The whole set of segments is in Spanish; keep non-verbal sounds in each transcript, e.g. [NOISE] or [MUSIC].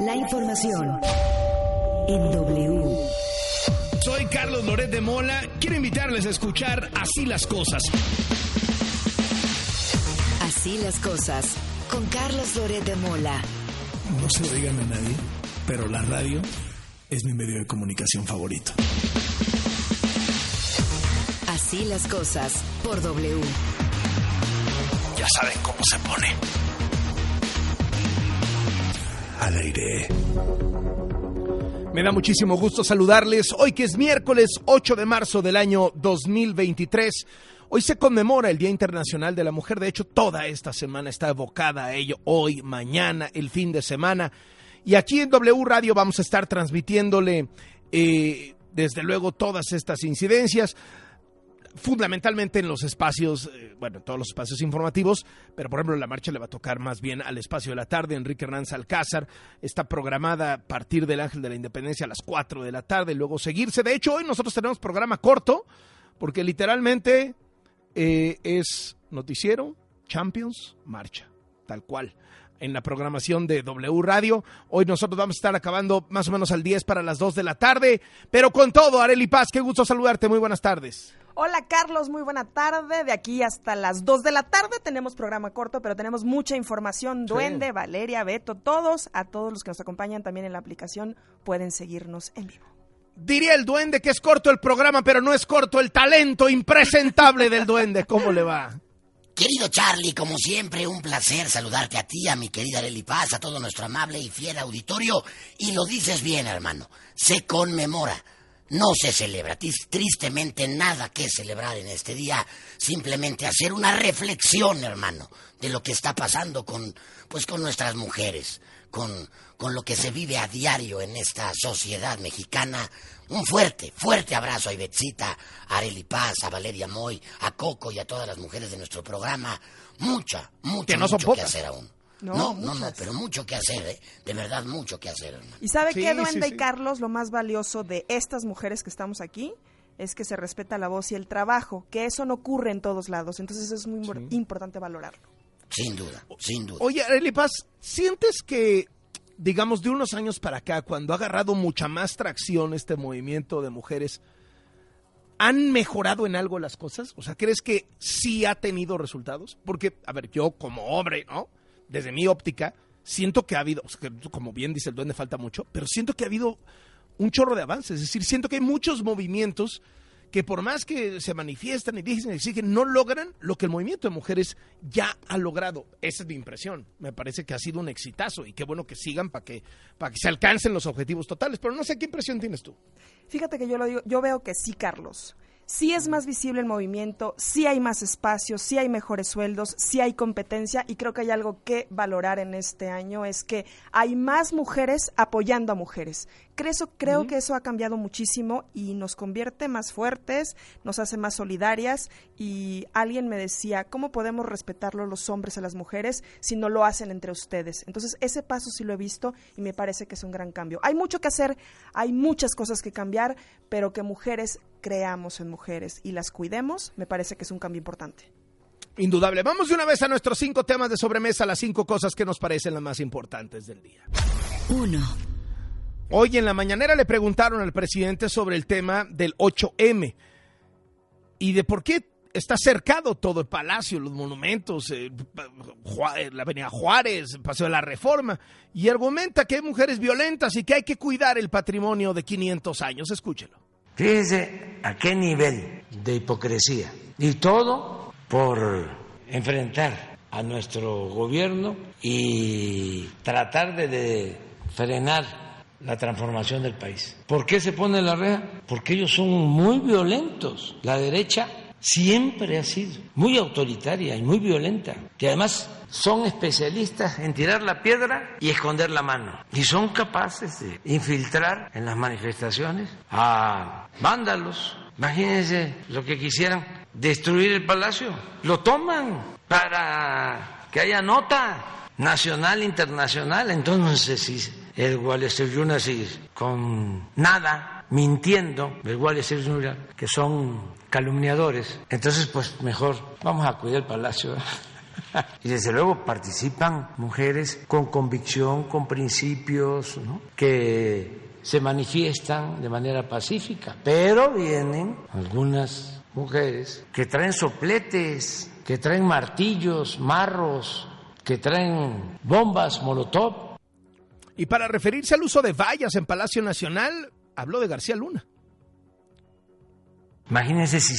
La información en W. Soy Carlos Loret de Mola. Quiero invitarles a escuchar Así las cosas. Así las cosas con Carlos Loret de Mola. No se lo digan a nadie, pero la radio es mi medio de comunicación favorito. Así las cosas por W. Ya saben cómo se pone. Al aire. Me da muchísimo gusto saludarles hoy que es miércoles 8 de marzo del año 2023. Hoy se conmemora el Día Internacional de la Mujer. De hecho, toda esta semana está evocada a ello. Hoy, mañana, el fin de semana. Y aquí en W Radio vamos a estar transmitiéndole, eh, desde luego, todas estas incidencias fundamentalmente en los espacios, eh, bueno, en todos los espacios informativos, pero por ejemplo la marcha le va a tocar más bien al espacio de la tarde. Enrique Hernández Alcázar está programada a partir del Ángel de la Independencia a las 4 de la tarde, luego seguirse. De hecho, hoy nosotros tenemos programa corto, porque literalmente eh, es noticiero, Champions, marcha, tal cual en la programación de W Radio. Hoy nosotros vamos a estar acabando más o menos al 10 para las 2 de la tarde, pero con todo, Areli Paz, qué gusto saludarte, muy buenas tardes. Hola Carlos, muy buena tarde. De aquí hasta las 2 de la tarde tenemos programa corto, pero tenemos mucha información. Duende, Valeria, Beto, todos, a todos los que nos acompañan también en la aplicación, pueden seguirnos en vivo. Diría el duende que es corto el programa, pero no es corto el talento impresentable del duende. ¿Cómo le va? Querido Charlie, como siempre, un placer saludarte a ti, a mi querida Lely Paz, a todo nuestro amable y fiel auditorio. Y lo dices bien, hermano. Se conmemora. No se celebra. Tristemente nada que celebrar en este día. Simplemente hacer una reflexión, hermano, de lo que está pasando con, pues, con nuestras mujeres, con, con lo que se vive a diario en esta sociedad mexicana un fuerte, fuerte abrazo a Ibetzita, a Areli Paz, a Valeria Moy, a Coco y a todas las mujeres de nuestro programa. Mucha, mucho, que no mucho son que hacer aún. No, No, no, pero mucho que hacer, ¿eh? De verdad, mucho que hacer, hermano. ¿Y sabe Sí, qué, Duende sí. y Carlos? Lo más valioso de estas mujeres que estamos aquí es que se respeta la voz y el trabajo, que eso no ocurre en todos lados. Entonces es muy impor- importante valorarlo. Sin duda, sin duda. Oye, Areli Paz, ¿sientes que, digamos, de unos años para acá, cuando ha agarrado mucha más tracción este movimiento de mujeres, ¿han mejorado en algo las cosas? O sea, ¿crees que sí ha tenido resultados? Porque, a ver, yo como hombre, ¿no? Desde mi óptica, siento que ha habido, como bien dice el duende, falta mucho, pero siento que ha habido un chorro de avances. Es decir, siento que hay muchos movimientos que por más que se manifiestan y dicen y exigen, no logran lo que el movimiento de mujeres ya ha logrado. Esa es mi impresión. Me parece que ha sido un exitazo y qué bueno que sigan para que, para que se alcancen los objetivos totales. Pero no sé qué impresión tienes tú. Fíjate que yo lo digo, yo veo que sí, Carlos. Sí es más visible el movimiento, sí hay más espacios, sí hay mejores sueldos, sí hay competencia y creo que hay algo que valorar en este año es que hay más mujeres apoyando a mujeres. Creo, que eso ha cambiado muchísimo y nos convierte más fuertes, nos hace más solidarias y alguien me decía, ¿cómo podemos respetarlo los hombres a las mujeres si no lo hacen entre ustedes? Entonces ese paso sí lo he visto y me parece que es un gran cambio. Hay mucho que hacer, hay muchas cosas que cambiar, pero que mujeres creamos en mujeres y las cuidemos, me parece que es un cambio importante. Indudable. Vamos de una vez a nuestros cinco temas de sobremesa, las cinco cosas que nos parecen las más importantes del día. 1. Hoy en la mañanera le preguntaron al presidente sobre el tema del 8M y de por qué está cercado todo el palacio, los monumentos, eh, Ju- la avenida Juárez, el Paseo de la Reforma, y argumenta que hay mujeres violentas y que hay que cuidar el patrimonio de 500 años. Escúchelo. Fíjense a qué nivel de hipocresía. Y todo por enfrentar a nuestro gobierno y tratar de frenar la transformación del país. ¿Por qué se pone la reja? Porque ellos son muy violentos. La derecha siempre ha sido muy autoritaria y muy violenta. Que además son especialistas en tirar la piedra y esconder la mano. Y son capaces de infiltrar en las manifestaciones a vándalos. Imagínense lo que quisieran destruir el palacio. Lo toman para que haya nota nacional, internacional. Entonces, si el sigue con nada, mintiendo, el Journal, que son calumniadores, entonces, pues mejor vamos a cuidar el palacio. ¿eh? [LAUGHS] y desde luego participan mujeres con convicción, con principios, que se manifiestan de manera pacífica, pero vienen algunas mujeres que traen sopletes, que traen martillos, marros, que traen bombas, molotov. Y para referirse al uso de vallas en Palacio Nacional, habló de García Luna. Imagínense si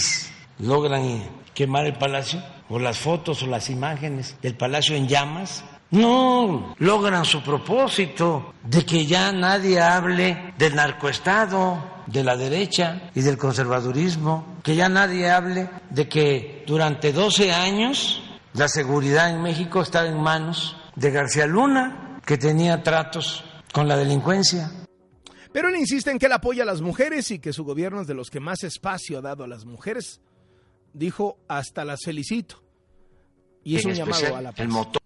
logran quemar el palacio, o las fotos o las imágenes del palacio en llamas, no logran su propósito de que ya nadie hable del narcoestado, de la derecha y del conservadurismo, que ya nadie hable de que durante 12 años la seguridad en México estaba en manos de García Luna, que tenía tratos con la delincuencia. Pero él insiste en que él apoya a las mujeres y que su gobierno es de los que más espacio ha dado a las mujeres. Dijo, hasta las felicito. Y es un llamado a la paz. El motor,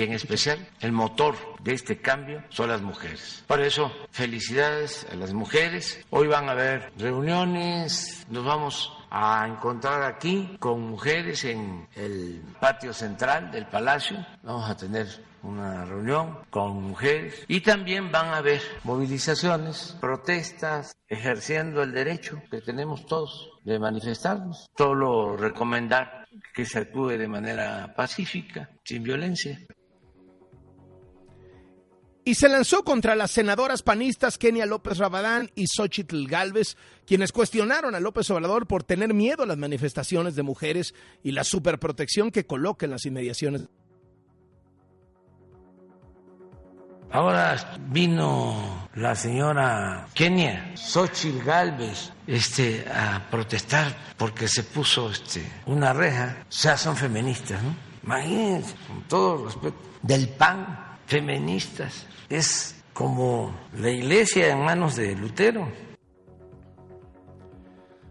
en especial, el motor de este cambio son las mujeres. Por eso, felicidades a las mujeres. Hoy van a haber reuniones, nos vamos a encontrar aquí con mujeres en el patio central del palacio. Vamos a tener una reunión con mujeres y también van a haber movilizaciones, protestas, ejerciendo el derecho que tenemos todos de manifestarnos. Solo recomendar que se actúe de manera pacífica, sin violencia. Y se lanzó contra las senadoras panistas Kenia López Rabadán y Xochitl Galvez, quienes cuestionaron a López Obrador por tener miedo a las manifestaciones de mujeres y la superprotección que coloca en las inmediaciones Ahora vino la señora Kenia, Xochitl Galvez, este, a protestar porque se puso este, una reja. O sea, son feministas, ¿no? Imagínense, con todo respeto, del PAN, feministas. Es como la iglesia en manos de Lutero.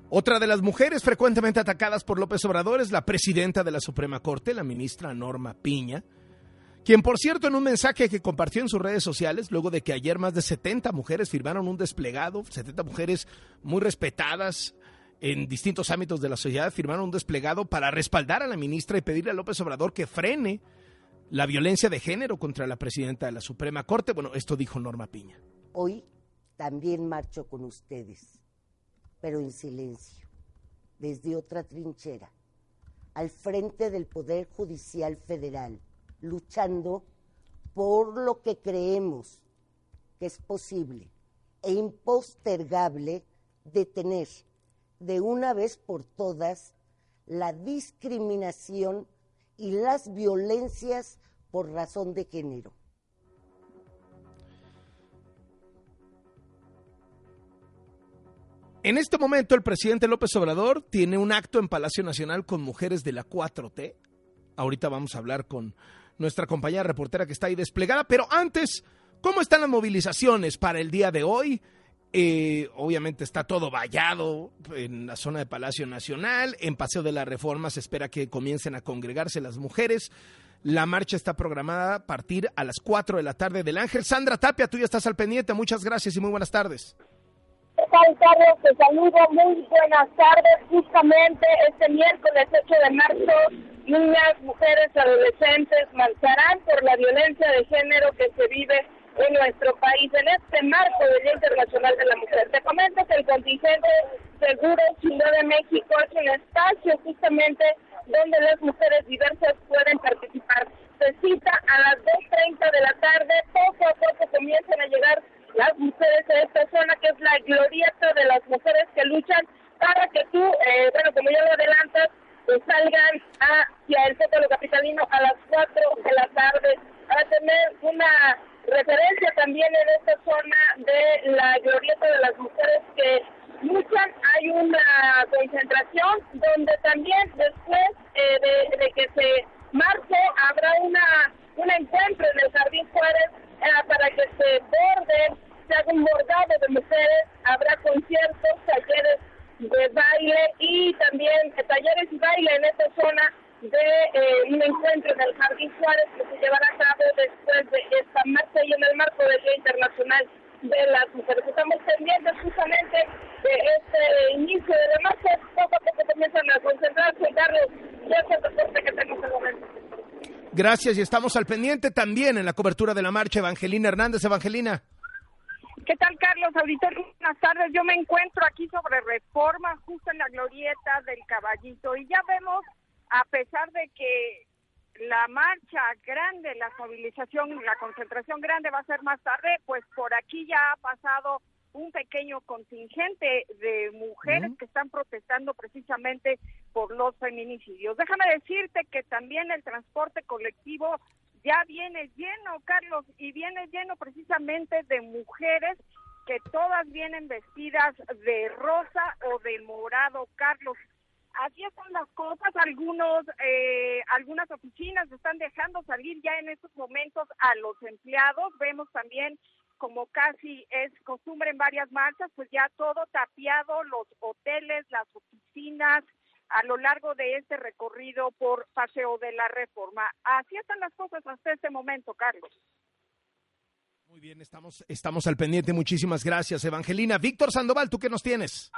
Otra de las mujeres frecuentemente atacadas por López Obrador es la presidenta de la Suprema Corte, la ministra Norma Piña quien por cierto en un mensaje que compartió en sus redes sociales, luego de que ayer más de 70 mujeres firmaron un desplegado, 70 mujeres muy respetadas en distintos ámbitos de la sociedad, firmaron un desplegado para respaldar a la ministra y pedirle a López Obrador que frene la violencia de género contra la presidenta de la Suprema Corte. Bueno, esto dijo Norma Piña. Hoy también marcho con ustedes, pero en silencio, desde otra trinchera, al frente del Poder Judicial Federal luchando por lo que creemos que es posible e impostergable detener de una vez por todas la discriminación y las violencias por razón de género. En este momento el presidente López Obrador tiene un acto en Palacio Nacional con mujeres de la 4T. Ahorita vamos a hablar con nuestra compañera reportera que está ahí desplegada. Pero antes, ¿cómo están las movilizaciones para el día de hoy? Eh, obviamente está todo vallado en la zona de Palacio Nacional. En Paseo de la Reforma se espera que comiencen a congregarse las mujeres. La marcha está programada a partir a las 4 de la tarde del Ángel. Sandra Tapia, tú ya estás al pendiente. Muchas gracias y muy buenas tardes. ¿Qué tal, Carlos? Te saludo. Muy buenas tardes. Justamente este miércoles 8 de marzo niñas, mujeres, adolescentes marcharán por la violencia de género que se vive en nuestro país en este marco del Día Internacional de la Mujer. Te comento que el contingente Seguro Ciudad de México es un espacio justamente donde las mujeres diversas pueden participar. Se cita a las 2.30 de la tarde, poco a poco comienzan a llegar las mujeres a esta zona que es la glorieta de las mujeres que luchan para que tú, eh, bueno, como ya lo adelantas, salgan hacia el Zócalo Capitalino a las 4 de la tarde para tener una referencia también en esta zona de la glorieta de las mujeres que luchan. Hay una concentración donde también después eh, de, que se marche habrá una un encuentro en el Jardín Juárez eh, para que se borden, se haga un bordado de mujeres, habrá conciertos, talleres de baile y también talleres y baile en esta zona de eh, un encuentro en el Jardín Juárez que se llevará a cabo después de esta marcha y en el marco del Día Internacional de las Mujeres. Estamos pendientes justamente de este inicio de la marcha, poco a poco comienzan a concentrarse, Carlos. Ya es el reporte que tenemos en el momento. Gracias y estamos al pendiente también en la cobertura de la marcha. Evangelina Hernández, Evangelina. ¿Qué tal, Carlos? Auditorio, buenas tardes. Yo me encuentro aquí sobre reforma, justo en la glorieta del caballito. Y ya vemos, a pesar de que la marcha grande, la movilización, la concentración grande va a ser más tarde, pues por aquí ya ha pasado un pequeño contingente de mujeres que están protestando precisamente por los feminicidios. Déjame decirte que también el transporte colectivo ya viene lleno, Carlos, y viene lleno precisamente de mujeres que todas vienen vestidas de rosa o de morado, Carlos. Así están las cosas. Algunos, eh, algunas oficinas están dejando salir ya en estos momentos a los empleados. Vemos también, como casi es costumbre en varias marchas, pues ya todo tapiado, los hoteles, las oficinas, a lo largo de este recorrido por Paseo de la Reforma. Así están las cosas hasta este momento, Carlos. Muy bien, estamos, estamos al pendiente. Muchísimas gracias, Evangelina. Víctor Sandoval, ¿tú qué nos tienes?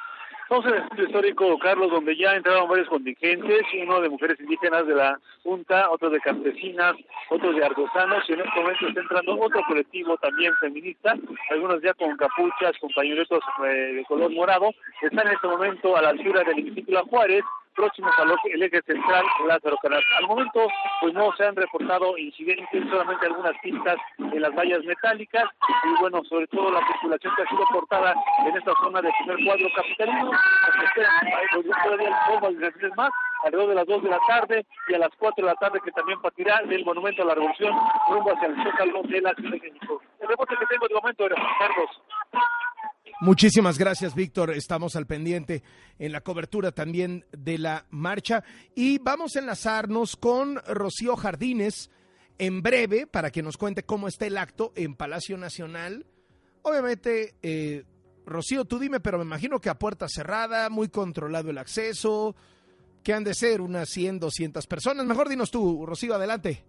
En el centro histórico, Carlos, donde ya entraron varios contingentes, uno de mujeres indígenas de la Junta, otro de campesinas, otro de artesanos, y en este momento está entrando otro colectivo también feminista, algunos ya con capuchas, con pañuelos eh, de color morado, están en este momento a la altura del hemiciclo Juárez, próximos al eje central Lázaro Canal. Al momento, pues no se han reportado incidentes, solamente algunas pistas en las vallas metálicas y bueno, sobre todo la circulación que ha sido cortada en esta zona del primer cuadro capitalino. Todavía más, alrededor de las 2 de la tarde y a las 4 de la tarde que también partirá del Monumento a la Revolución rumbo hacia el Zócalo de la Ciudad de. El reporte que tengo de momento era Carlos. Muchísimas gracias, Víctor. Estamos al pendiente en la cobertura también de la marcha y vamos a enlazarnos con Rocío Jardines en breve para que nos cuente cómo está el acto en Palacio Nacional. Obviamente, eh, Rocío, tú dime, pero me imagino que a puerta cerrada, muy controlado el acceso, que han de ser unas 100, 200 personas. Mejor dinos tú, Rocío, adelante.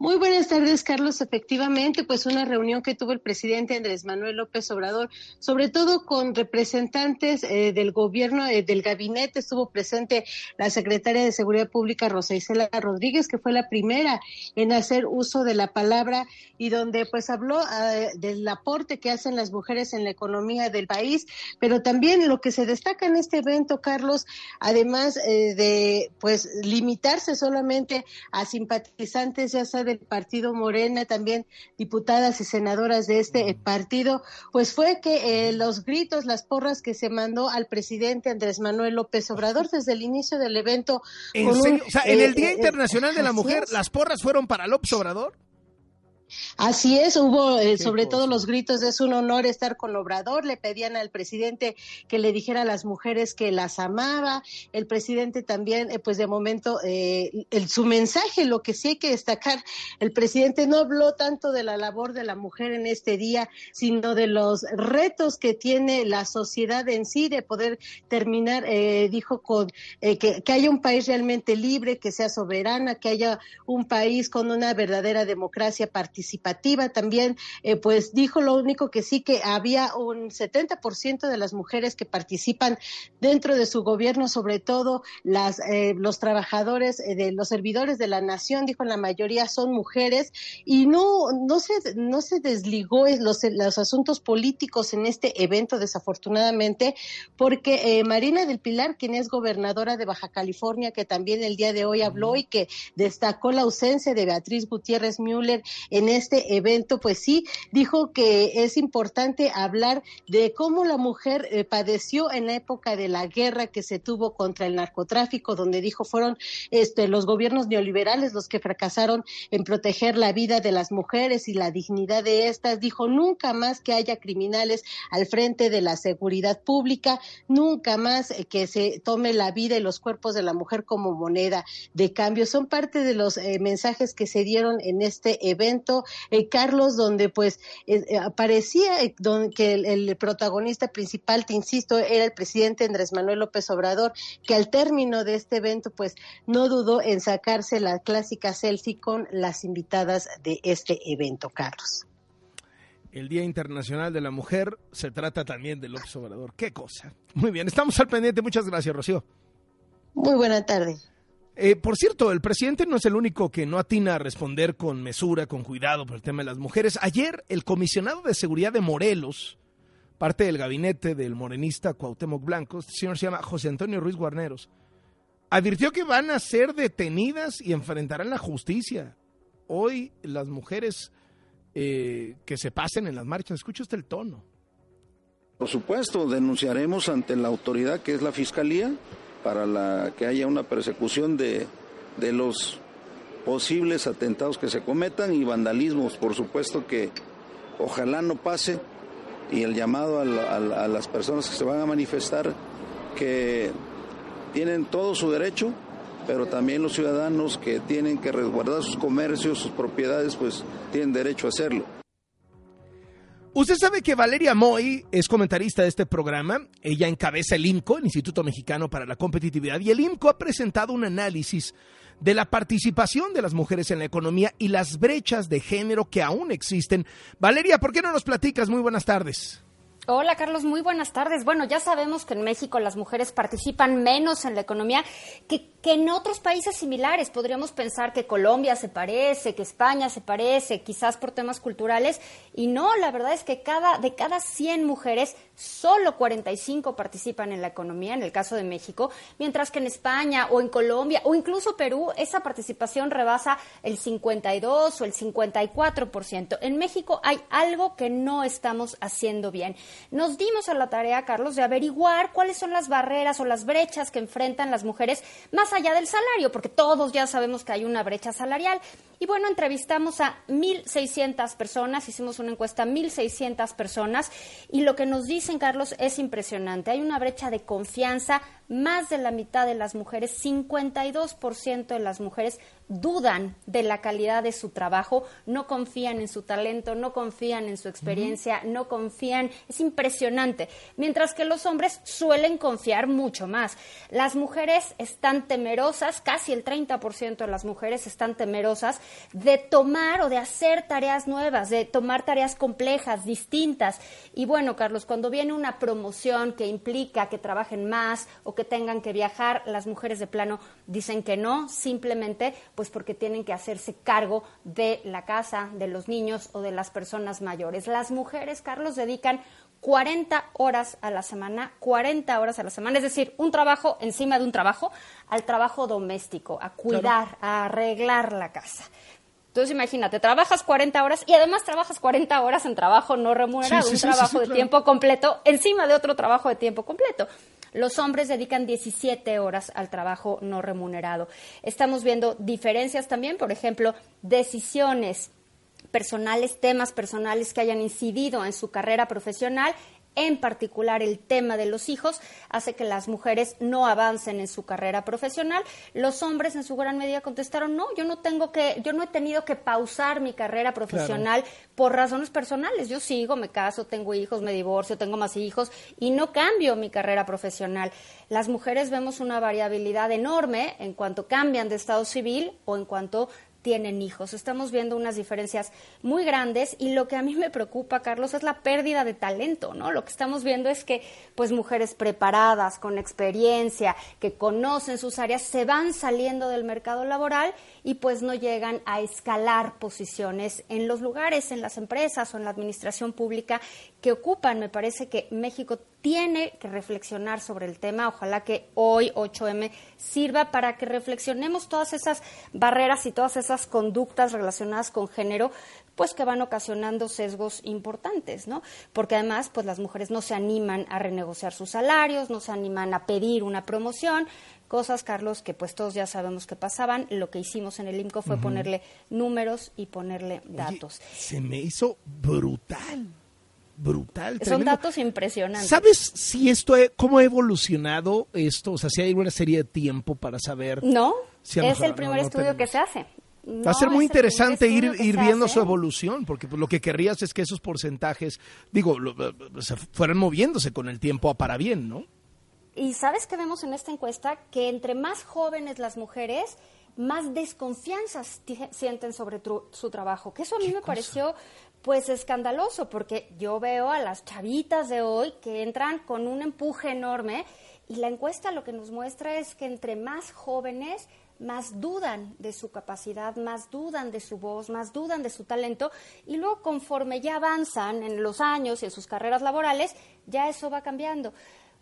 Muy buenas tardes, Carlos. Efectivamente, pues una reunión que tuvo el presidente Andrés Manuel López Obrador, sobre todo con representantes eh, del gobierno, eh, del gabinete, estuvo presente la secretaria de Seguridad Pública, Rosa Isela Rodríguez, que fue la primera en hacer uso de la palabra y donde pues habló eh, del aporte que hacen las mujeres en la economía del país, pero también lo que se destaca en este evento, Carlos, además de pues limitarse solamente a simpatizantes ya sea del partido Morena, también diputadas y senadoras de este partido, pues fue que eh, los gritos, las porras que se mandó al presidente Andrés Manuel López Obrador desde el inicio del evento. ¿En o sea, en el eh, Día eh, Internacional de la Mujer, ¿las porras fueron para López Obrador? Así es, hubo eh, sobre todo los gritos de es un honor estar con Obrador, le pedían al presidente que le dijera a las mujeres que las amaba, el presidente también, eh, pues de momento, eh, el, su mensaje, lo que sí hay que destacar, el presidente no habló tanto de la labor de la mujer en este día, sino de los retos que tiene la sociedad en sí de poder terminar, dijo, con que, que haya un país realmente libre, que sea soberana, que haya un país con una verdadera democracia participativa participativa también, eh, pues dijo lo único que sí que había un 70% de las mujeres que participan dentro de su gobierno, sobre todo las eh, los trabajadores eh, de los servidores de la nación, dijo la mayoría son mujeres y no no se no se desligó los los asuntos políticos en este evento desafortunadamente porque Marina del Pilar, quien es gobernadora de Baja California, que también el día de hoy habló y que destacó la ausencia de Beatriz Gutiérrez Müller en este evento, pues sí, dijo que es importante hablar de cómo la mujer eh, padeció en la época de la guerra que se tuvo contra el narcotráfico, donde dijo fueron este, los gobiernos neoliberales los que fracasaron en proteger la vida de las mujeres y la dignidad de estas. Dijo nunca más que haya criminales al frente de la seguridad pública, nunca más eh, que se tome la vida y los cuerpos de la mujer como moneda de cambio. Son parte de los eh, mensajes que se dieron en este evento eh, Carlos, donde pues eh, eh, aparecía que el, protagonista principal, te insisto, era el presidente Andrés Manuel López Obrador, que al término de este evento pues no dudó en sacarse la clásica selfie con las invitadas de este evento, Carlos. el Día Internacional de la Mujer, se trata también del López Obrador. Qué cosa. Muy bien, estamos al pendiente. Muchas gracias, Rocío. Muy buena tarde. Eh, por cierto, el presidente no es el único que no atina a responder con mesura, con cuidado por el tema de las mujeres. Ayer, el comisionado de seguridad de Morelos, parte del gabinete del morenista Cuauhtémoc Blanco, este señor se llama José Antonio Ruiz Guarneros, advirtió que van a ser detenidas y enfrentarán la justicia. Hoy las mujeres eh, que se pasen en las marchas, escucha usted el tono. Por supuesto, denunciaremos ante la autoridad que es la Fiscalía para la, que haya una persecución de, de los posibles atentados que se cometan y vandalismos, por supuesto que ojalá no pase y el llamado a, a, las personas que se van a manifestar que tienen todo su derecho, pero también los ciudadanos que tienen que resguardar sus comercios, sus propiedades, pues tienen derecho a hacerlo. Usted sabe que Valeria Moy es comentarista de este programa. Ella encabeza el IMCO, el Instituto Mexicano para la Competitividad, y el IMCO ha presentado un análisis de la participación de las mujeres en la economía y las brechas de género que aún existen. Valeria, ¿por qué no nos platicas? Muy buenas tardes. Hola Carlos, muy buenas tardes. Bueno, ya sabemos que en México las mujeres participan menos en la economía que, que, en otros países similares. Podríamos pensar que Colombia se parece, que España se parece, quizás por temas culturales. Y no, la verdad es que cada, de cada 100 mujeres, solo 45 participan en la economía, en el caso de México, mientras que en España o en Colombia o incluso Perú, esa participación rebasa el 52 o el 54%. En México hay algo que no estamos haciendo bien nos dimos a la tarea, Carlos, de averiguar cuáles son las barreras o las brechas que enfrentan las mujeres más allá del salario, porque todos ya sabemos que hay una brecha salarial. Y bueno, entrevistamos a 1.600 personas, hicimos una encuesta a 1.600 personas y lo que nos dicen, Carlos, es impresionante. Hay una brecha de confianza, más de la mitad de las mujeres, 52% de las mujeres dudan de la calidad de su trabajo, no confían en su talento, no confían en su experiencia, no confían, es impresionante, mientras que los hombres suelen confiar mucho más. Las mujeres están temerosas, casi el 30% de las mujeres están temerosas de tomar o de hacer tareas nuevas, de tomar tareas complejas, distintas. Y bueno, Carlos, cuando viene una promoción que implica que trabajen más o que tengan que viajar, las mujeres de plano dicen que no, simplemente pues porque tienen que hacerse cargo de la casa, de los niños o de las personas mayores. Las mujeres, Carlos, dedican 40 horas a la semana, 40 horas a la semana, es decir, un trabajo encima de un trabajo, al trabajo doméstico, a cuidar, a arreglar la casa. Entonces imagínate, trabajas 40 horas y además trabajas 40 horas en trabajo no remunerado, un trabajo de tiempo completo encima de otro trabajo de tiempo completo. Los hombres dedican 17 horas al trabajo no remunerado. Estamos viendo diferencias también, por ejemplo, decisiones personales, temas personales que hayan incidido en su carrera profesional en particular el tema de los hijos, hace que las mujeres no avancen en su carrera profesional. Los hombres en su gran medida contestaron, no, yo no tengo que, yo no he tenido que pausar mi carrera profesional por razones personales. Yo sigo, me caso, tengo hijos, me divorcio, tengo más hijos y no cambio mi carrera profesional. Las mujeres vemos una variabilidad enorme en cuanto cambian de estado civil o en cuanto tienen hijos. Estamos viendo unas diferencias muy grandes y lo que a mí me preocupa, Carlos, es la pérdida de talento, ¿no? Lo que estamos viendo es que pues mujeres preparadas, con experiencia, que conocen sus áreas, se van saliendo del mercado laboral y pues no llegan a escalar posiciones en los lugares, en las empresas o en la administración pública que ocupan. Me parece que México tiene que reflexionar sobre el tema. Ojalá que hoy 8M sirva para que reflexionemos todas esas barreras y todas esas conductas relacionadas con género, pues que van ocasionando sesgos importantes, ¿no? Porque además, pues las mujeres no se animan a renegociar sus salarios, no se animan a pedir una promoción, cosas, Carlos, que pues todos ya sabemos que pasaban. Lo que hicimos en el IMCO fue ponerle números y ponerle datos. se me hizo brutal brutal. Son datos impresionantes. ¿Sabes si esto, cómo ha evolucionado esto? O sea, si hay una serie de tiempo para saber. No, es el primer estudio que se hace. Va a ser muy interesante ir, ir viendo su evolución, porque pues, lo que querrías es que esos porcentajes, digo, se fueran moviéndose con el tiempo a para bien, ¿no? Y sabes que vemos en esta encuesta que entre más jóvenes las mujeres, más desconfianza sienten sobre su trabajo, que eso a mí me pareció pues escandaloso, porque yo veo a las chavitas de hoy que entran con un empuje enorme y la encuesta lo que nos muestra es que entre más jóvenes, más dudan de su capacidad, más dudan de su voz, más dudan de su talento y luego conforme ya avanzan en los años y en sus carreras laborales, ya eso va cambiando.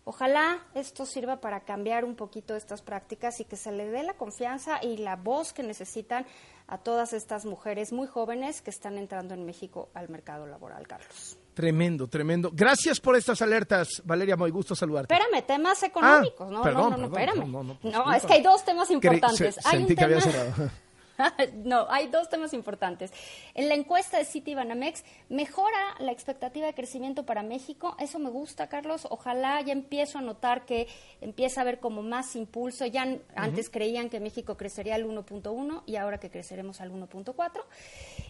Ojalá esto sirva para cambiar un poquito estas prácticas y que se le dé la confianza y la voz que necesitan a todas estas mujeres muy jóvenes que están entrando en México al mercado laboral, Carlos. Tremendo, tremendo. Gracias por estas alertas, Valeria, muy gusto saludarte. Espérame, temas económicos. no, no, no, espérame. No, es que hay dos temas importantes. hay un tema... [LAUGHS] no, hay dos temas importantes. En la encuesta de City Banamex mejora la expectativa de crecimiento para México. Eso me gusta, Carlos. Ojalá ya empiezo a notar que empieza a haber como más impulso. Ya antes creían que México crecería al 1.1 y ahora que creceremos al 1.4.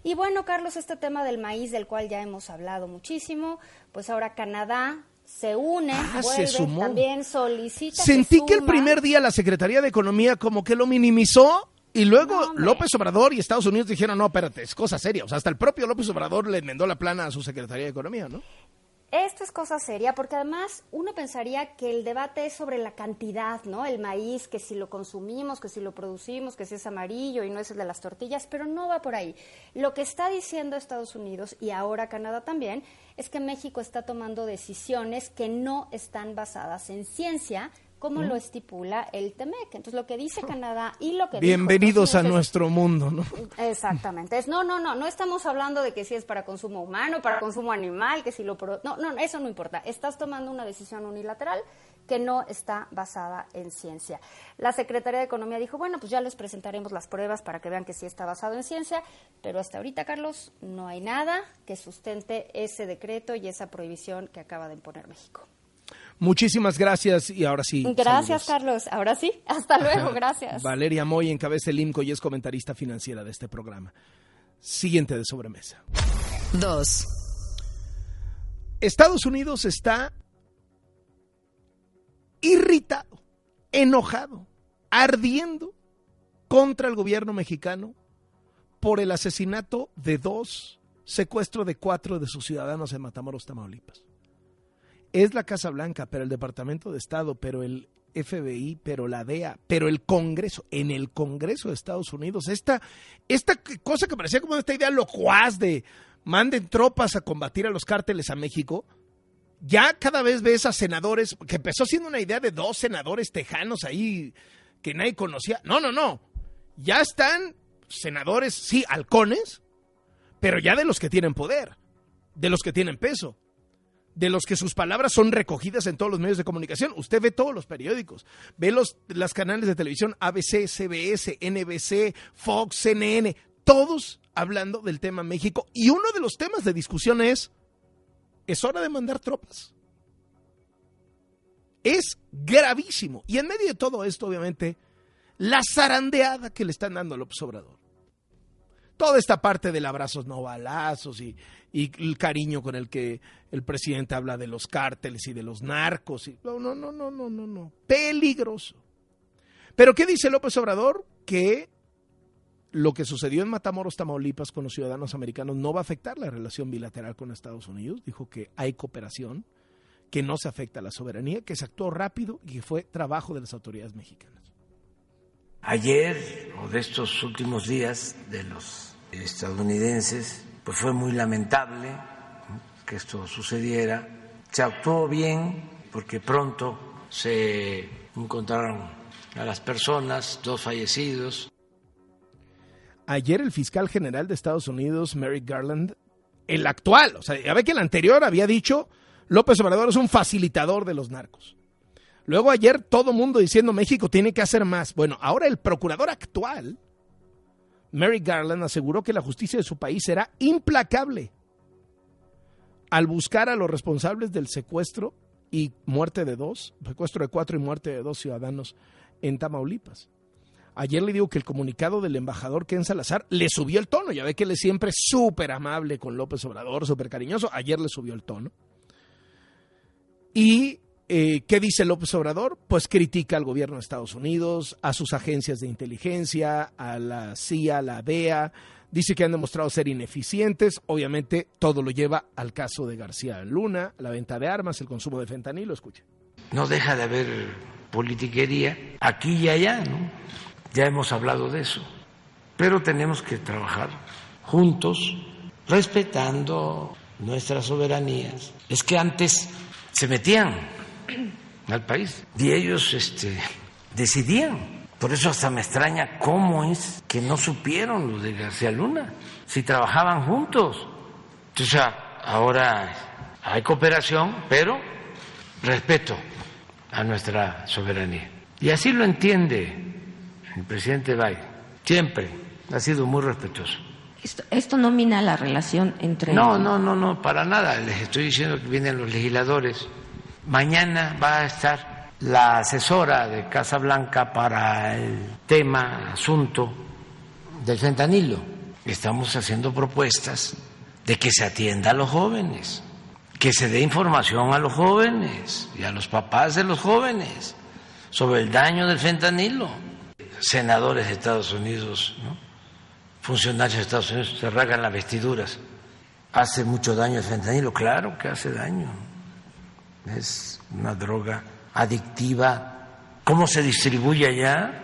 Y bueno, Carlos, este tema del maíz del cual ya hemos hablado muchísimo, pues ahora Canadá se une, ah, vuelve, también solicita. Sentí que el primer día la Secretaría de Economía como que lo minimizó y luego López Obrador y Estados Unidos dijeron, no, espérate, es cosa seria. O sea, hasta el propio López Obrador le enmendó la plana a su Secretaría de Economía, ¿no? Esto es cosa seria porque además uno pensaría que el debate es sobre la cantidad, ¿no? El maíz, que si lo consumimos, que si lo producimos, que si es amarillo y no es el de las tortillas, pero no va por ahí. Lo que está diciendo Estados Unidos y ahora Canadá también es que México está tomando decisiones que no están basadas en ciencia, como lo estipula el TEMEC. Entonces, lo que dice Canadá y lo que... Bienvenidos a nuestro mundo, ¿no? Exactamente. Es, no, no, no, no estamos hablando de que si es para consumo humano, para consumo animal, que si lo... No, no, eso no importa. Estás tomando una decisión unilateral que no está basada en ciencia. La Secretaría de Economía dijo, bueno, pues ya les presentaremos las pruebas para que vean que sí está basado en ciencia, pero hasta ahorita, Carlos, no hay nada que sustente ese decreto y esa prohibición que acaba de imponer México. Muchísimas gracias y ahora sí. Gracias, Carlos. Ahora sí. [LAUGHS] Hasta luego. Gracias. [LAUGHS] Valeria Moy encabeza el IMCO y es comentarista financiera de este programa. Siguiente de sobremesa. Dos. Estados Unidos está irritado, enojado, ardiendo contra el gobierno mexicano por el asesinato de dos, secuestro de cuatro de sus ciudadanos en Matamoros, Tamaulipas es la Casa Blanca, pero el Departamento de Estado, pero el FBI, pero la DEA, pero el Congreso, en el Congreso de Estados Unidos, esta, esta cosa que parecía como esta idea locuaz de manden tropas a combatir a los cárteles a México, ya cada vez ves a senadores, que empezó siendo una idea de dos senadores tejanos ahí que nadie conocía. No, no, no. Ya están senadores, sí, halcones, pero ya de los que tienen poder, de los que tienen peso de los que sus palabras son recogidas en todos los medios de comunicación. Usted ve todos los periódicos, ve los las canales de televisión ABC, CBS, NBC, Fox, CNN, todos hablando del tema México. Y uno de los temas de discusión es, es hora de mandar tropas. Es gravísimo. Y en medio de todo esto, obviamente, la zarandeada que le están dando a López Obrador toda esta parte del abrazos no balazos y, el cariño con el que el presidente habla de los cárteles y de los narcos. Y, no, no, no, no, no, no, no. Peligroso. Pero ¿qué dice López Obrador? Que lo que sucedió en Matamoros, Tamaulipas con los ciudadanos americanos no va a afectar la relación bilateral con Estados Unidos. Dijo que hay cooperación, que no se afecta a la soberanía, que se actuó rápido y que fue trabajo de las autoridades mexicanas. Ayer o de estos últimos días de los estadounidenses, pues fue muy lamentable que esto sucediera. Se actuó bien porque pronto se encontraron a las personas, dos fallecidos. Ayer el fiscal general de Estados Unidos, Merrick Garland, el actual, o sea, ya ve que el anterior había dicho López Obrador es un facilitador de los narcos. Luego ayer todo mundo diciendo México tiene que hacer más. Bueno, ahora el procurador actual Mary Garland aseguró que la justicia de su país será implacable al buscar a los responsables del secuestro y muerte de dos, secuestro de cuatro y muerte de dos ciudadanos en Tamaulipas. Ayer le digo que el comunicado del embajador Ken Salazar le subió el tono. Ya ve que él es siempre súper amable con López Obrador, súper cariñoso. Ayer le subió el tono. Y eh, ¿qué dice López Obrador? Pues critica al gobierno de Estados Unidos, a sus agencias de inteligencia, a la CIA, a la DEA. Dice que han demostrado ser ineficientes. Obviamente, todo lo lleva al caso de García Luna, la venta de armas, el consumo de fentanilo. Escuche. No deja de haber politiquería aquí y allá, ¿no? Ya hemos hablado de eso. Pero tenemos que trabajar juntos, respetando nuestras soberanías. Es que antes se metían [CLEARS THROAT] al país y ellos este, decidían. Por eso hasta me extraña cómo es que no supieron lo de García Luna, si trabajaban juntos. Entonces ahora hay cooperación, pero respeto a nuestra soberanía. Y así lo entiende el presidente Biden, siempre ha sido muy respetuoso. Esto, esto no mina la relación entre... No, no, no, no, para nada. Les estoy diciendo que vienen los legisladores. Mañana va a estar la asesora de Casa Blanca para el tema, asunto del fentanilo. Estamos haciendo propuestas de que se atienda a los jóvenes, que se dé información a los jóvenes y a los papás de los jóvenes sobre el daño del fentanilo. Senadores de Estados Unidos, ¿no? funcionarios de Estados Unidos se rasgan las vestiduras. ¿Hace mucho daño el fentanilo? Claro que hace daño. Es una droga adictiva. ¿Cómo se distribuye allá?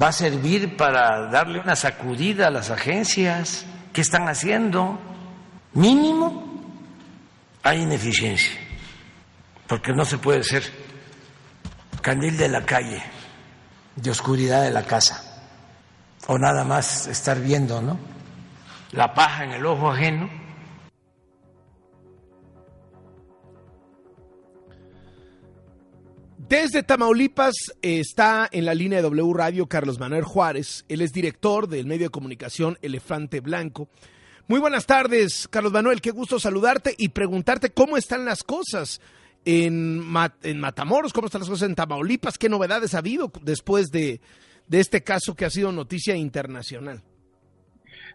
¿Va a servir para darle una sacudida a las agencias? ¿Qué están haciendo? Mínimo hay ineficiencia, porque no se puede ser candil de la calle, de oscuridad de la casa o nada más estar viendo, ¿no? La paja en el ojo ajeno. Desde Tamaulipas está en la línea de W Radio Carlos Manuel Juárez. Él es director del medio de comunicación Elefante Blanco. Muy buenas tardes, Carlos Manuel. Qué gusto saludarte y preguntarte cómo están las cosas en, en Matamoros, cómo están las cosas en Tamaulipas, qué novedades ha habido después de, de este caso que ha sido noticia internacional.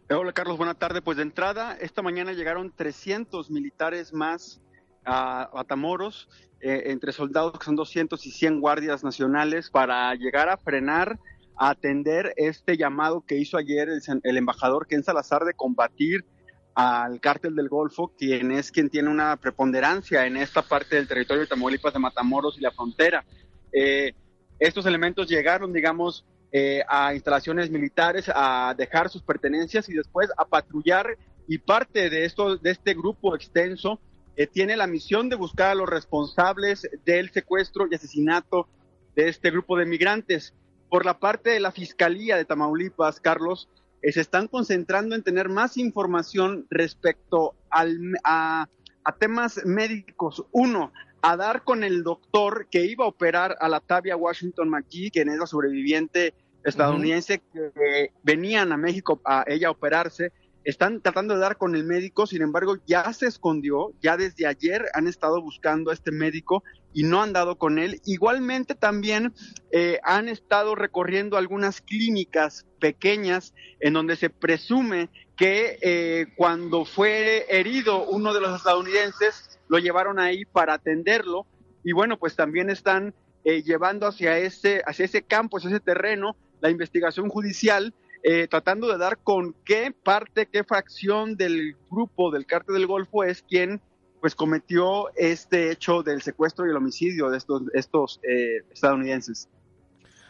Hola Carlos, buena tarde. Pues de entrada, esta mañana llegaron 300 militares más a Matamoros, eh, entre soldados que son 200 y 100 guardias nacionales, para llegar a frenar, a atender este llamado que hizo ayer el, el embajador Ken Salazar de combatir al cártel del Golfo, quien es quien tiene una preponderancia en esta parte del territorio de Tamaulipas, de Matamoros y la frontera. Eh, estos elementos llegaron, digamos, eh, a instalaciones militares a dejar sus pertenencias y después a patrullar y parte de esto de este grupo extenso eh, tiene la misión de buscar a los responsables del secuestro y asesinato de este grupo de migrantes. Por la parte de la Fiscalía de Tamaulipas, Carlos, eh, se están concentrando en tener más información respecto al, a, a temas médicos. Uno, a dar con el doctor que iba a operar a la Tavia Washington McGee, quien es la sobreviviente estadounidense que venían a México a ella a operarse. Están tratando de dar con el médico, sin embargo, ya se escondió, ya desde ayer han estado buscando a este médico y no han dado con él. Igualmente también eh, han estado recorriendo algunas clínicas pequeñas en donde se presume que eh, cuando fue herido uno de los estadounidenses, lo llevaron ahí para atenderlo y bueno, pues también están eh, llevando hacia ese, hacia ese campo, hacia ese terreno, la investigación judicial, eh, tratando de dar con qué parte, qué fracción del grupo del cártel del Golfo es quien pues cometió este hecho del secuestro y el homicidio de estos, estos eh, estadounidenses.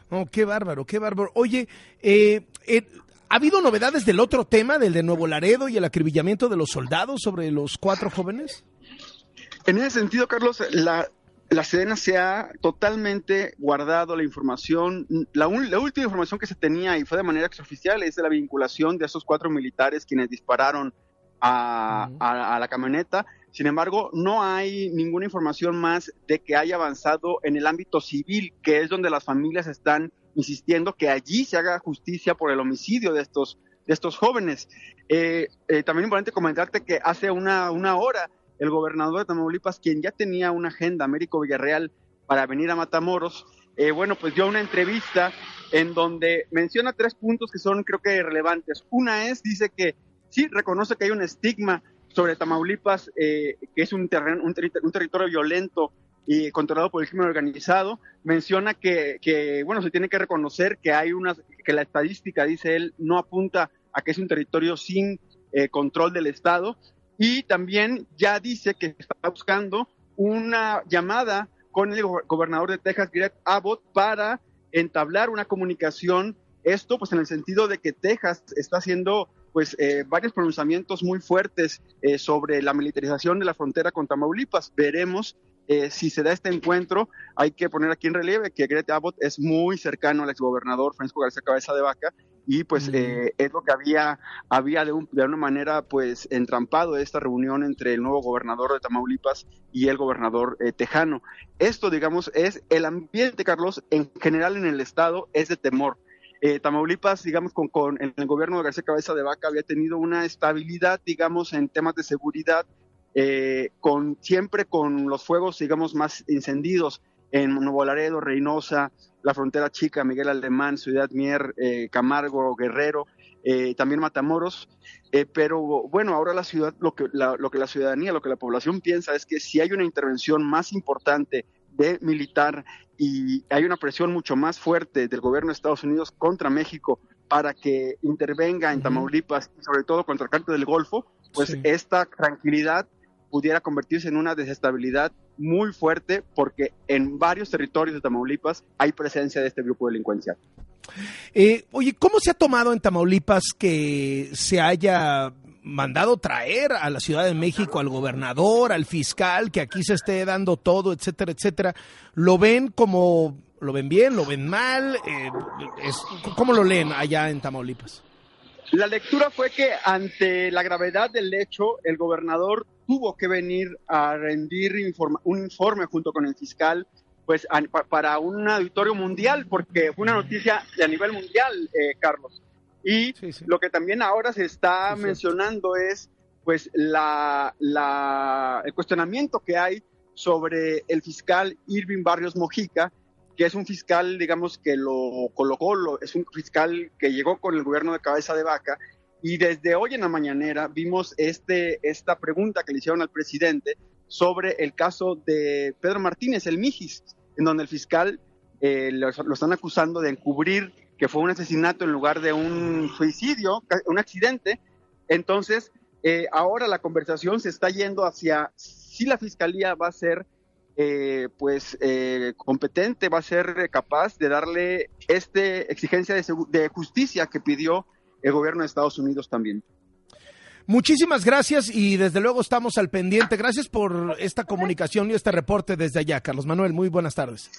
Oh, qué bárbaro, qué bárbaro. Oye, ¿ha habido novedades del otro tema, del de Nuevo Laredo y el acribillamiento de los soldados sobre los cuatro jóvenes? En ese sentido, Carlos, la, la Sedena se ha totalmente guardado la información. La, última información que se tenía y fue de manera exoficial es de la vinculación de esos cuatro militares quienes dispararon a, la camioneta. Sin embargo, no hay ninguna información más de que haya avanzado en el ámbito civil, que es donde las familias están insistiendo que allí se haga justicia por el homicidio de estos, de estos jóvenes. Eh, eh, también importante comentarte que hace una, una hora el gobernador de Tamaulipas, quien ya tenía una agenda, Américo Villarreal, para venir a Matamoros, eh, bueno, pues dio una entrevista en donde menciona tres puntos que son creo que relevantes. Una es, dice que sí, reconoce que hay un estigma sobre Tamaulipas, eh, que es un, terreno, un, territorio violento y controlado por el crimen organizado, menciona que, bueno, se tiene que reconocer que hay unas, que la estadística, dice él, no apunta a que es un territorio sin eh, control del Estado, y también ya dice que está buscando una llamada con el gobernador de Texas, Greg Abbott, para entablar una comunicación, esto pues en el sentido de que Texas está haciendo pues eh, varios pronunciamientos muy fuertes eh, sobre la militarización de la frontera con Tamaulipas. Veremos eh, si se da este encuentro. Hay que poner aquí en relieve que Greg Abbott es muy cercano al exgobernador Francisco García Cabeza de Vaca y pues es lo que había, había de, de una manera pues entrampado esta reunión entre el nuevo gobernador de Tamaulipas y el gobernador tejano. Esto, digamos, es el ambiente, Carlos, en general en el estado es de temor. Eh, Tamaulipas, digamos, con, con, el gobierno de García Cabeza de Vaca había tenido una estabilidad, digamos, en temas de seguridad, eh, con siempre con los fuegos, digamos, más encendidos en Nuevo Laredo, Reynosa, la frontera chica, Miguel Alemán, Ciudad Mier, eh, Camargo, Guerrero, también Matamoros. pero bueno, ahora la ciudad, lo que la, lo que la ciudadanía, lo que la población piensa es que si hay una intervención más importante de militar y hay una presión mucho más fuerte del gobierno de Estados Unidos contra México para que intervenga en Tamaulipas y sobre todo contra el cártel del Golfo, pues esta tranquilidad pudiera convertirse en una desestabilidad muy fuerte porque en varios territorios de Tamaulipas hay presencia de este grupo delincuencial. Eh, oye, ¿cómo se ha tomado en Tamaulipas que se haya mandado traer a la Ciudad de México al gobernador, al fiscal, que aquí se esté dando todo, etcétera, etcétera, ¿lo ven como, lo ven bien, lo ven mal? Eh, ¿Cómo lo leen allá en Tamaulipas? La lectura fue que ante la gravedad del hecho, el gobernador tuvo que venir a rendir un informe junto con el fiscal pues para un auditorio mundial, porque fue una noticia a nivel mundial, eh, Carlos. Y lo que también ahora se está mencionando es pues la, la, el cuestionamiento que hay sobre el fiscal Irving Barrios Mojica, que es un fiscal, digamos, que lo colocó, lo, es un fiscal que llegó con el gobierno de cabeza de vaca, y desde hoy en la mañanera vimos este, esta pregunta que le hicieron al presidente sobre el caso de Pedro Martínez, el Mijis, en donde el fiscal eh, lo, lo, están acusando de encubrir que fue un asesinato en lugar de un suicidio, un accidente. Entonces, eh, ahora la conversación se está yendo hacia si la fiscalía va a ser eh, pues eh, competente, va a ser capaz de darle esta exigencia de, de justicia que pidió el gobierno de Estados Unidos también. Muchísimas gracias y desde luego estamos al pendiente. Gracias por esta comunicación y este reporte desde allá. Carlos Manuel, muy buenas tardes.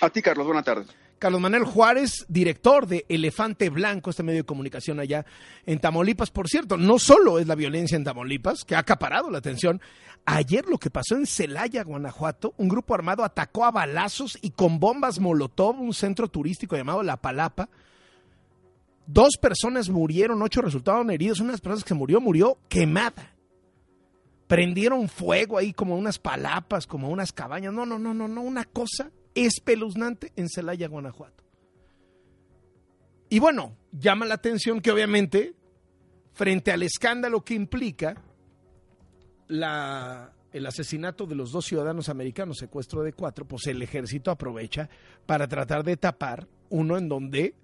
A ti, Carlos, buenas tardes. Carlos Manuel Juárez, director de Elefante Blanco, este medio de comunicación allá en Tamaulipas. Por cierto, no solo es la violencia en Tamaulipas, que ha acaparado la atención. Ayer lo que pasó en Celaya, Guanajuato, un grupo armado atacó a balazos y con bombas Molotov un centro turístico llamado La Palapa. Dos personas murieron, ocho resultaron heridos. Una de las personas que murió, murió quemada. Prendieron fuego ahí como unas palapas, como unas cabañas. No, no, no, no, no, una cosa espeluznante en Celaya, Guanajuato. Y bueno, llama la atención que obviamente, frente al escándalo que implica el asesinato de los dos ciudadanos americanos, secuestro de cuatro, pues el ejército aprovecha para tratar de tapar uno en donde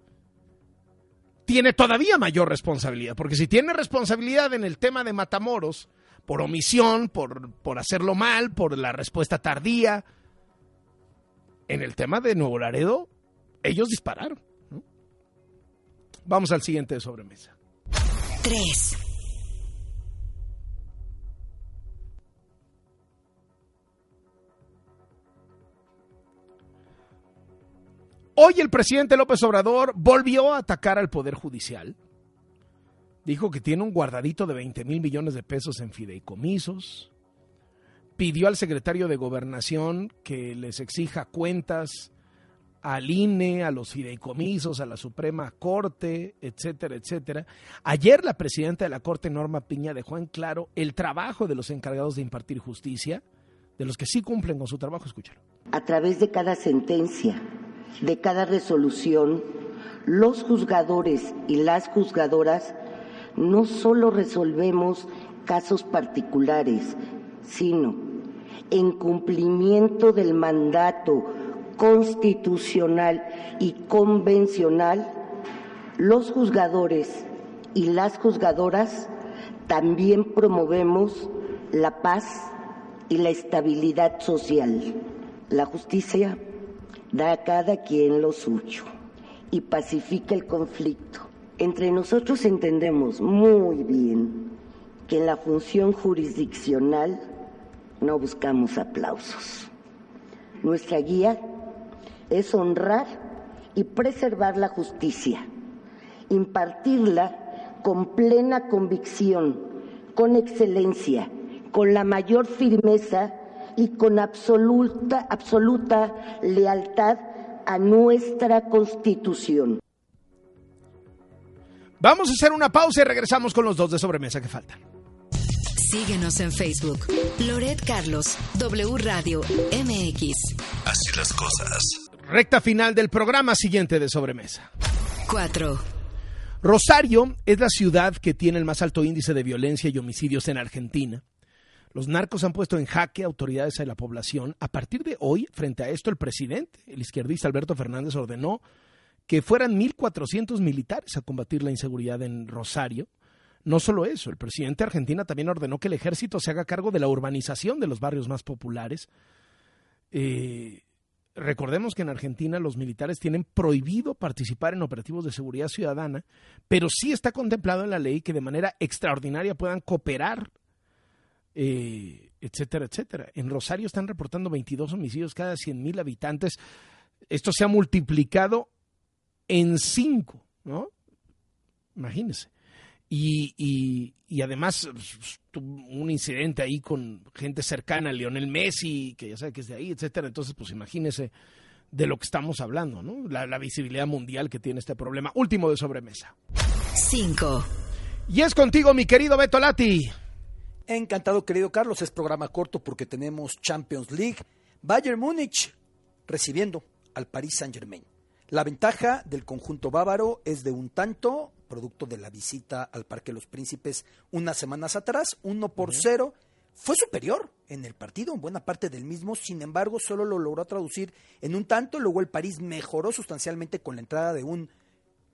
tiene todavía mayor responsabilidad, porque si tiene responsabilidad en el tema de Matamoros, por omisión, por, por hacerlo mal, por la respuesta tardía, en el tema de Nuevo Laredo, ellos dispararon. Vamos al siguiente de sobremesa. 3. Hoy el presidente López Obrador volvió a atacar al Poder Judicial. Dijo que tiene un guardadito de 20 mil millones de pesos en fideicomisos pidió al secretario de Gobernación que les exija cuentas al INE, a los fideicomisos, a la Suprema Corte, etcétera, etcétera. Ayer la presidenta de la Corte, Norma Piña, dejó en claro el trabajo de los encargados de impartir justicia, de los que sí cumplen con su trabajo. Escúchalo. A través de cada sentencia, de cada resolución, los juzgadores y las juzgadoras no solo resolvemos casos particulares, sino en cumplimiento del mandato constitucional y convencional, los juzgadores y las juzgadoras también promovemos la paz y la estabilidad social. La justicia da a cada quien lo suyo y pacifica el conflicto. Entre nosotros entendemos muy bien que en la función jurisdiccional no buscamos aplausos. Nuestra guía es honrar y preservar la justicia, impartirla con plena convicción, con excelencia, con la mayor firmeza y con absoluta, absoluta lealtad a nuestra Constitución. Vamos a hacer una pausa y regresamos con los dos de sobremesa que faltan. Síguenos en Facebook. Loret Carlos, W Radio MX. Así las cosas. Recta final del programa siguiente de sobremesa. 4. Rosario es la ciudad que tiene el más alto índice de violencia y homicidios en Argentina. Los narcos han puesto en jaque autoridades de la población. A partir de hoy, frente a esto, el presidente, el izquierdista Alberto Fernández, ordenó que fueran 1.400 militares a combatir la inseguridad en Rosario. No solo eso, el presidente de Argentina también ordenó que el ejército se haga cargo de la urbanización de los barrios más populares. Eh, recordemos que en Argentina los militares tienen prohibido participar en operativos de seguridad ciudadana, pero sí está contemplado en la ley que de manera extraordinaria puedan cooperar eh, etcétera, etcétera. En Rosario están reportando 22 homicidios cada 100 mil habitantes. Esto se ha multiplicado en 5, ¿no? Imagínense. Y, y, y, además pues, un incidente ahí con gente cercana a Lionel Messi, que ya sabe que es de ahí, etcétera. Entonces, pues imagínese de lo que estamos hablando, ¿no? La, la visibilidad mundial que tiene este problema. Último de sobremesa. 5. Y es contigo, mi querido Beto Lati. Encantado, querido Carlos. Es programa corto porque tenemos Champions League. Bayern Múnich recibiendo al Paris Saint-Germain. La ventaja del conjunto bávaro es de un tanto, producto de la visita al Parque de los Príncipes unas semanas atrás, uno por cero. Fue superior en el partido, en buena parte del mismo, sin embargo, solo lo logró traducir en un tanto. Luego el París mejoró sustancialmente con la entrada de un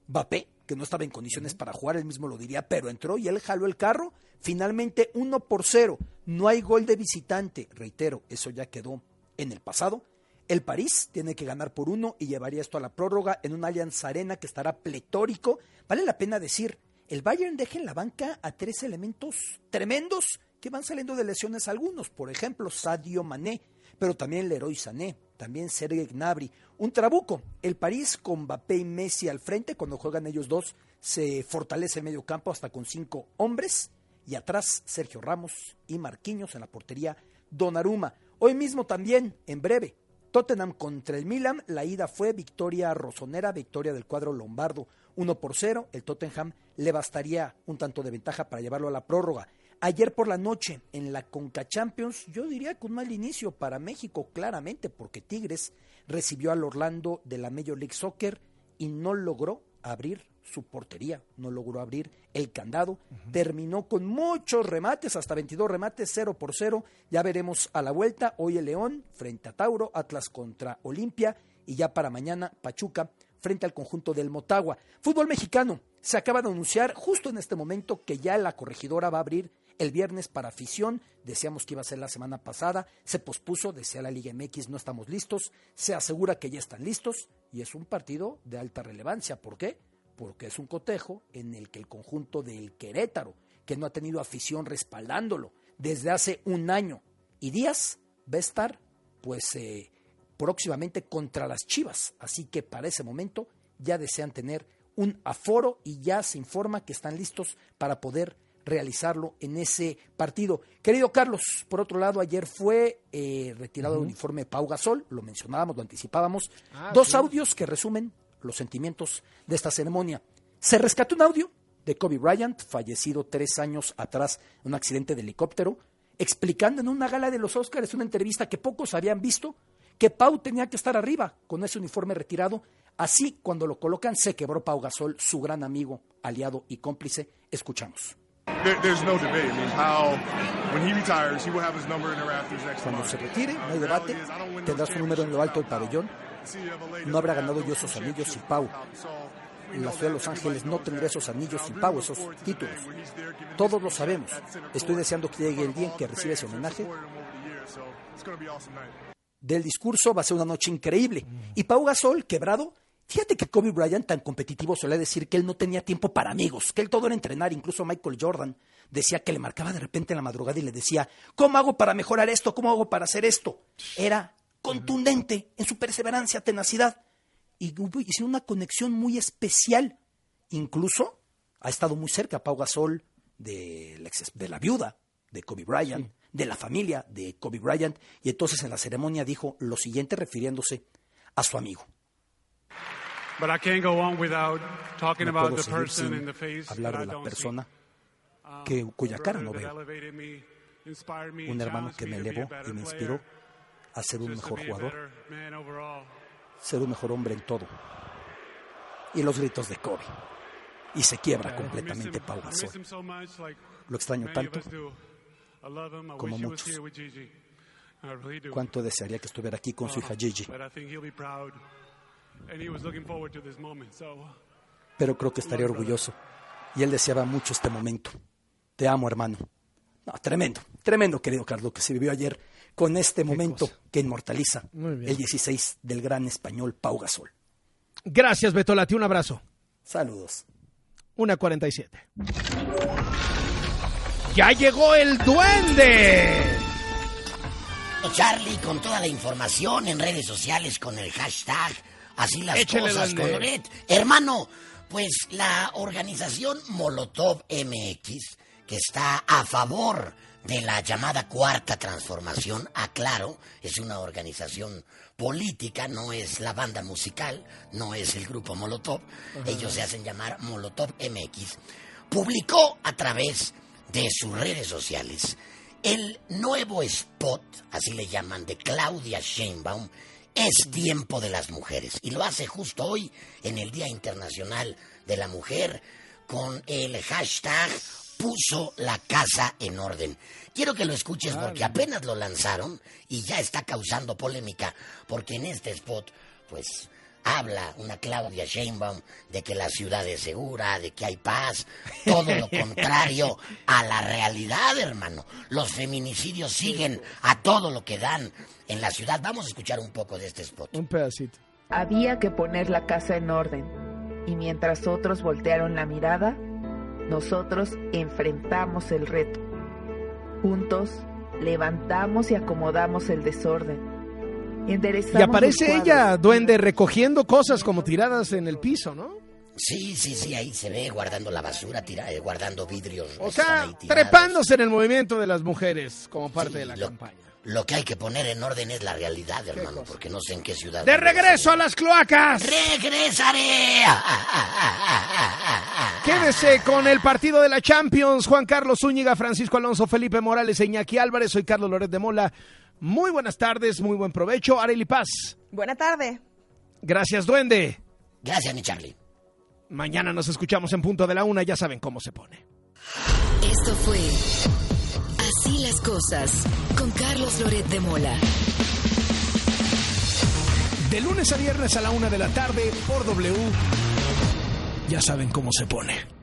Mbappé, que no estaba en condiciones para jugar, él mismo lo diría, pero entró y él jaló el carro. Finalmente, uno por cero. No hay gol de visitante. Reitero, eso ya quedó en el pasado. El París tiene que ganar por uno y llevaría esto a la prórroga en un Allianz Arena que estará pletórico. Vale la pena decir, el Bayern deja en la banca a tres elementos tremendos que van saliendo de lesiones algunos. Por ejemplo, Sadio Mané, pero también Leroy Sané, también Sergei Gnabry, un trabuco. El París con Mbappé y Messi al frente, cuando juegan ellos dos, se fortalece el medio campo hasta con cinco hombres y atrás Sergio Ramos y Marquinhos en la portería Donnarumma. Hoy mismo también, en breve, Tottenham contra el Milan, la ida fue victoria rosonera, victoria del cuadro lombardo, 1 por 0, el Tottenham le bastaría un tanto de ventaja para llevarlo a la prórroga. Ayer por la noche en la Conca Champions, yo diría que un mal inicio para México, claramente, porque Tigres recibió al Orlando de la Major League Soccer y no logró abrir su portería, no logró abrir el candado, terminó con muchos remates, hasta 22 remates, 0 por 0, ya veremos a la vuelta, hoy el León frente a Tauro, Atlas contra Olimpia. Y ya para mañana Pachuca frente al conjunto del Motagua. Fútbol mexicano, se acaba de anunciar justo en este momento que ya la corregidora va a abrir el viernes para afición, decíamos que iba a ser la semana pasada, se pospuso, decía la Liga MX, no estamos listos, se asegura que ya están listos y es un partido de alta relevancia. ¿Por qué? Porque es un cotejo en el que el conjunto del Querétaro, que no ha tenido afición respaldándolo desde hace un año y días, va a estar pues eh, próximamente contra las Chivas. Así que para ese momento ya desean tener un aforo y ya se informa que están listos para poder realizarlo en ese partido. Querido Carlos, por otro lado, ayer fue eh, retirado el uniforme Pau Gasol, lo mencionábamos, lo anticipábamos. Ah, Dos sí. audios que resumen los sentimientos de esta ceremonia. Se rescató un audio de Kobe Bryant, fallecido tres años atrás en un accidente de helicóptero, explicando en una gala de los Oscars, una entrevista que pocos habían visto, que Pau tenía que estar arriba con ese uniforme retirado. Así, cuando lo colocan, se quebró Pau Gasol, su gran amigo, aliado y cómplice. Escuchamos. Cuando se retire, no hay debate, tendrá su número en lo alto del pabellón. No habrá ganado yo esos anillos y Pau. En la ciudad de Los Ángeles no tendré esos anillos y Pau, esos títulos. Todos lo sabemos. Estoy deseando que llegue el día en que reciba ese homenaje. Del discurso va a ser una noche increíble. Y Pau Gasol, quebrado, Fíjate que Kobe Bryant, tan competitivo, solía decir que él no tenía tiempo para amigos, que él todo era entrenar. Incluso Michael Jordan decía que le marcaba de repente en la madrugada y le decía, ¿cómo hago para mejorar esto? ¿Cómo hago para hacer esto? Era contundente en su perseverancia, tenacidad. Y hicieron una conexión muy especial. Incluso ha estado muy cerca Pau Gasol de la, de la viuda de Kobe Bryant, de la familia de Kobe Bryant. Y entonces en la ceremonia dijo lo siguiente refiriéndose a su amigo. No about puedo the seguir person sin in the face hablar that de I la persona Um, que, cuya cara no veo. Un hermano que me elevó y me inspiró a ser un mejor jugador, ser un mejor hombre en todo. Y los gritos de Kobe. Y se quiebra completamente Pau Gasol. Lo extraño tanto como muchos. Cuánto desearía que estuviera aquí con su hija Uh, Gigi. Pero creo que estaría orgulloso. Y él deseaba mucho este momento. Te amo, hermano. No, tremendo, tremendo, querido Carlos, que se vivió ayer con este momento que inmortaliza el 16 del gran español Pau Gasol. Gracias, Betolati. Un abrazo. Saludos. Una 47. ¡Ya llegó el duende! Charlie con toda la información en redes sociales con el hashtag así las Échale, cosas duende. con Loret. Hermano, pues la organización Molotov MX, que está a favor de la llamada cuarta transformación, [LAUGHS] aclaro, es una organización política, no es la banda musical, no es el grupo Molotov, Ajá. ellos se hacen llamar Molotov MX, publicó a través de sus redes sociales el nuevo spot, así le llaman, de Claudia Sheinbaum, es tiempo de las mujeres. Y lo hace justo hoy, en el Día Internacional de la Mujer, con el hashtag puso la casa en orden. Quiero que lo escuches porque apenas lo lanzaron y ya está causando polémica, porque en este spot, pues, habla una Claudia Sheinbaum de que la ciudad es segura, de que hay paz, todo lo [LAUGHS] contrario a la realidad, hermano. Los feminicidios siguen a todo lo que dan en la ciudad. Vamos a escuchar un poco de este spot. Un pedacito. Había que poner la casa en orden, y mientras otros voltearon la mirada, nosotros enfrentamos el reto. Juntos levantamos y acomodamos el desorden. Enderezamos Y aparece ella, duende, recogiendo cosas como tiradas en el piso, ¿no? Sí, sí, sí, ahí se ve guardando la basura, tira- eh, guardando vidrios. O sea, trepándose en el movimiento de las mujeres como parte de la lo- campaña. Lo que hay que poner en orden es la realidad, hermano, porque no sé en qué ciudad. ¡De regreso a las cloacas! ¡Regresaré! Quédese con el partido de la Champions. Juan Carlos Zúñiga, Francisco Alonso, Felipe Morales, Iñaki Álvarez. Soy Carlos Loret de Mola. Muy buenas tardes, muy buen provecho. Areli Paz. Buena tarde. Gracias, Duende. Gracias, mi Charlie. Mañana nos escuchamos en punto de la una. Ya saben cómo se pone. Esto fue Así las cosas con Carlos Loret de Mola. De lunes a viernes a la una de la tarde por W. Ya saben cómo se pone.